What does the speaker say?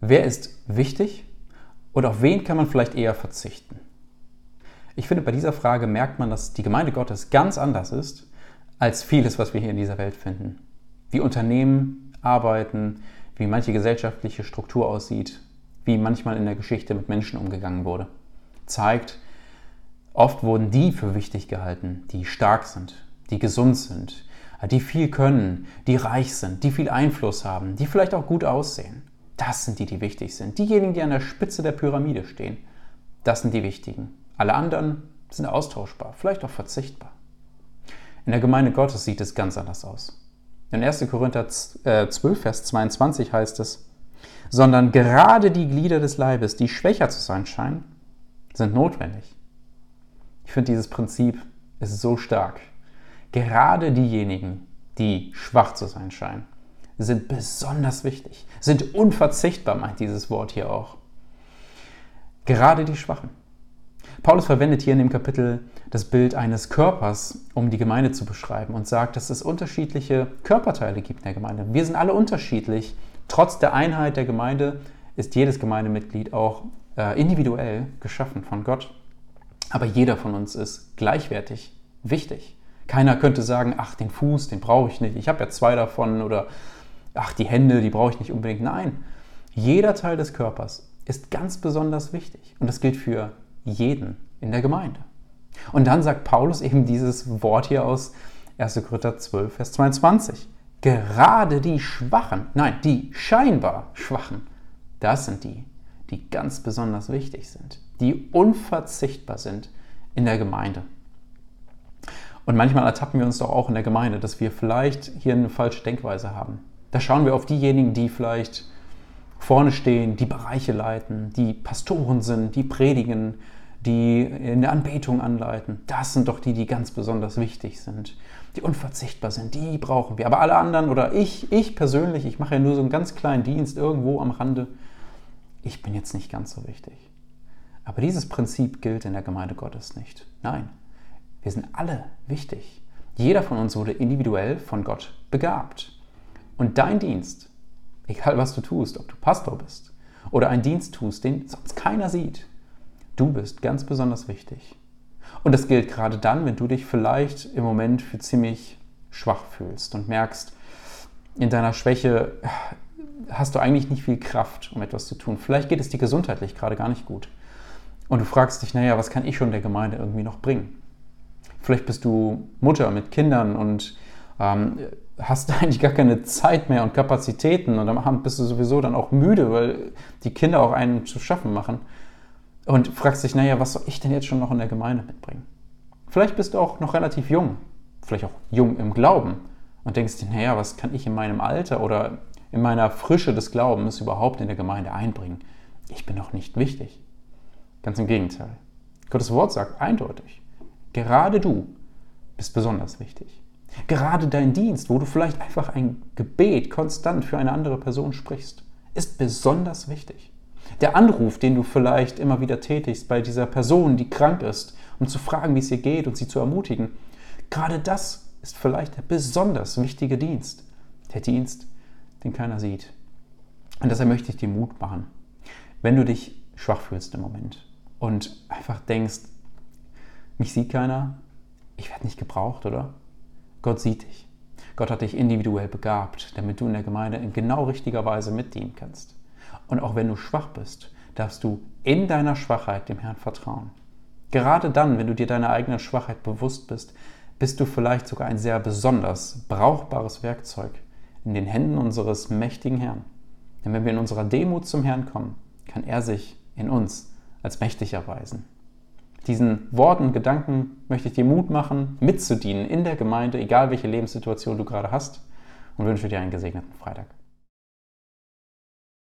Wer ist wichtig und auf wen kann man vielleicht eher verzichten? Ich finde, bei dieser Frage merkt man, dass die Gemeinde Gottes ganz anders ist als vieles, was wir hier in dieser Welt finden. Wie Unternehmen arbeiten, wie manche gesellschaftliche Struktur aussieht, wie manchmal in der Geschichte mit Menschen umgegangen wurde, zeigt, oft wurden die für wichtig gehalten, die stark sind, die gesund sind, die viel können, die reich sind, die viel Einfluss haben, die vielleicht auch gut aussehen. Das sind die, die wichtig sind. Diejenigen, die an der Spitze der Pyramide stehen, das sind die wichtigen. Alle anderen sind austauschbar, vielleicht auch verzichtbar. In der Gemeinde Gottes sieht es ganz anders aus. In 1. Korinther 12, äh, Vers 22 heißt es, sondern gerade die Glieder des Leibes, die schwächer zu sein scheinen, sind notwendig. Ich finde dieses Prinzip ist so stark. Gerade diejenigen, die schwach zu sein scheinen, sind besonders wichtig, sind unverzichtbar, meint dieses Wort hier auch. Gerade die Schwachen. Paulus verwendet hier in dem Kapitel das Bild eines Körpers, um die Gemeinde zu beschreiben und sagt, dass es unterschiedliche Körperteile gibt in der Gemeinde. Wir sind alle unterschiedlich. Trotz der Einheit der Gemeinde ist jedes Gemeindemitglied auch äh, individuell geschaffen von Gott. Aber jeder von uns ist gleichwertig wichtig. Keiner könnte sagen, ach, den Fuß, den brauche ich nicht, ich habe ja zwei davon oder ach, die Hände, die brauche ich nicht unbedingt. Nein, jeder Teil des Körpers ist ganz besonders wichtig und das gilt für jeden in der Gemeinde. Und dann sagt Paulus eben dieses Wort hier aus 1. Korinther 12, Vers 22. Gerade die Schwachen, nein, die scheinbar Schwachen, das sind die, die ganz besonders wichtig sind, die unverzichtbar sind in der Gemeinde. Und manchmal ertappen wir uns doch auch in der Gemeinde, dass wir vielleicht hier eine falsche Denkweise haben. Da schauen wir auf diejenigen, die vielleicht vorne stehen, die Bereiche leiten, die Pastoren sind, die predigen, die in der Anbetung anleiten. Das sind doch die, die ganz besonders wichtig sind, die unverzichtbar sind. Die brauchen wir. Aber alle anderen oder ich, ich persönlich, ich mache ja nur so einen ganz kleinen Dienst irgendwo am Rande. Ich bin jetzt nicht ganz so wichtig. Aber dieses Prinzip gilt in der Gemeinde Gottes nicht. Nein, wir sind alle wichtig. Jeder von uns wurde individuell von Gott begabt. Und dein Dienst, egal was du tust, ob du Pastor bist oder einen Dienst tust, den sonst keiner sieht, du bist ganz besonders wichtig. Und das gilt gerade dann, wenn du dich vielleicht im Moment für ziemlich schwach fühlst und merkst, in deiner Schwäche hast du eigentlich nicht viel Kraft, um etwas zu tun. Vielleicht geht es dir gesundheitlich gerade gar nicht gut. Und du fragst dich, naja, was kann ich schon der Gemeinde irgendwie noch bringen? Vielleicht bist du Mutter mit Kindern und ähm, hast eigentlich gar keine Zeit mehr und Kapazitäten und am Abend bist du sowieso dann auch müde, weil die Kinder auch einen zu schaffen machen. Und fragst dich, naja, was soll ich denn jetzt schon noch in der Gemeinde mitbringen? Vielleicht bist du auch noch relativ jung, vielleicht auch jung im Glauben und denkst dir, naja, was kann ich in meinem Alter oder in meiner Frische des Glaubens überhaupt in der Gemeinde einbringen? Ich bin doch nicht wichtig. Ganz im Gegenteil. Gottes Wort sagt eindeutig, gerade du bist besonders wichtig. Gerade dein Dienst, wo du vielleicht einfach ein Gebet konstant für eine andere Person sprichst, ist besonders wichtig. Der Anruf, den du vielleicht immer wieder tätigst bei dieser Person, die krank ist, um zu fragen, wie es ihr geht und sie zu ermutigen, gerade das ist vielleicht der besonders wichtige Dienst. Der Dienst, den keiner sieht. Und deshalb möchte ich dir Mut machen. Wenn du dich schwach fühlst im Moment und einfach denkst, mich sieht keiner, ich werde nicht gebraucht, oder? Gott sieht dich. Gott hat dich individuell begabt, damit du in der Gemeinde in genau richtiger Weise mitdienen kannst. Und auch wenn du schwach bist, darfst du in deiner Schwachheit dem Herrn vertrauen. Gerade dann, wenn du dir deiner eigenen Schwachheit bewusst bist, bist du vielleicht sogar ein sehr besonders brauchbares Werkzeug in den Händen unseres mächtigen Herrn. Denn wenn wir in unserer Demut zum Herrn kommen, kann er sich in uns als mächtig erweisen diesen Worten, Gedanken möchte ich dir Mut machen, mitzudienen in der Gemeinde, egal welche Lebenssituation du gerade hast und wünsche dir einen gesegneten Freitag.